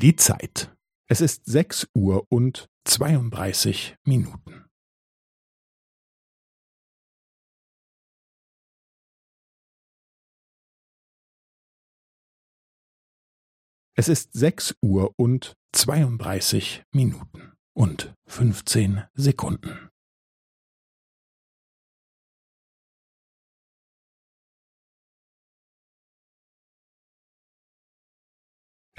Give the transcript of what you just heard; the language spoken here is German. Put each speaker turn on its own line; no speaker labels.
Die Zeit. Es ist sechs Uhr und zweiunddreißig Minuten. Es ist sechs Uhr und zweiunddreißig Minuten und fünfzehn Sekunden.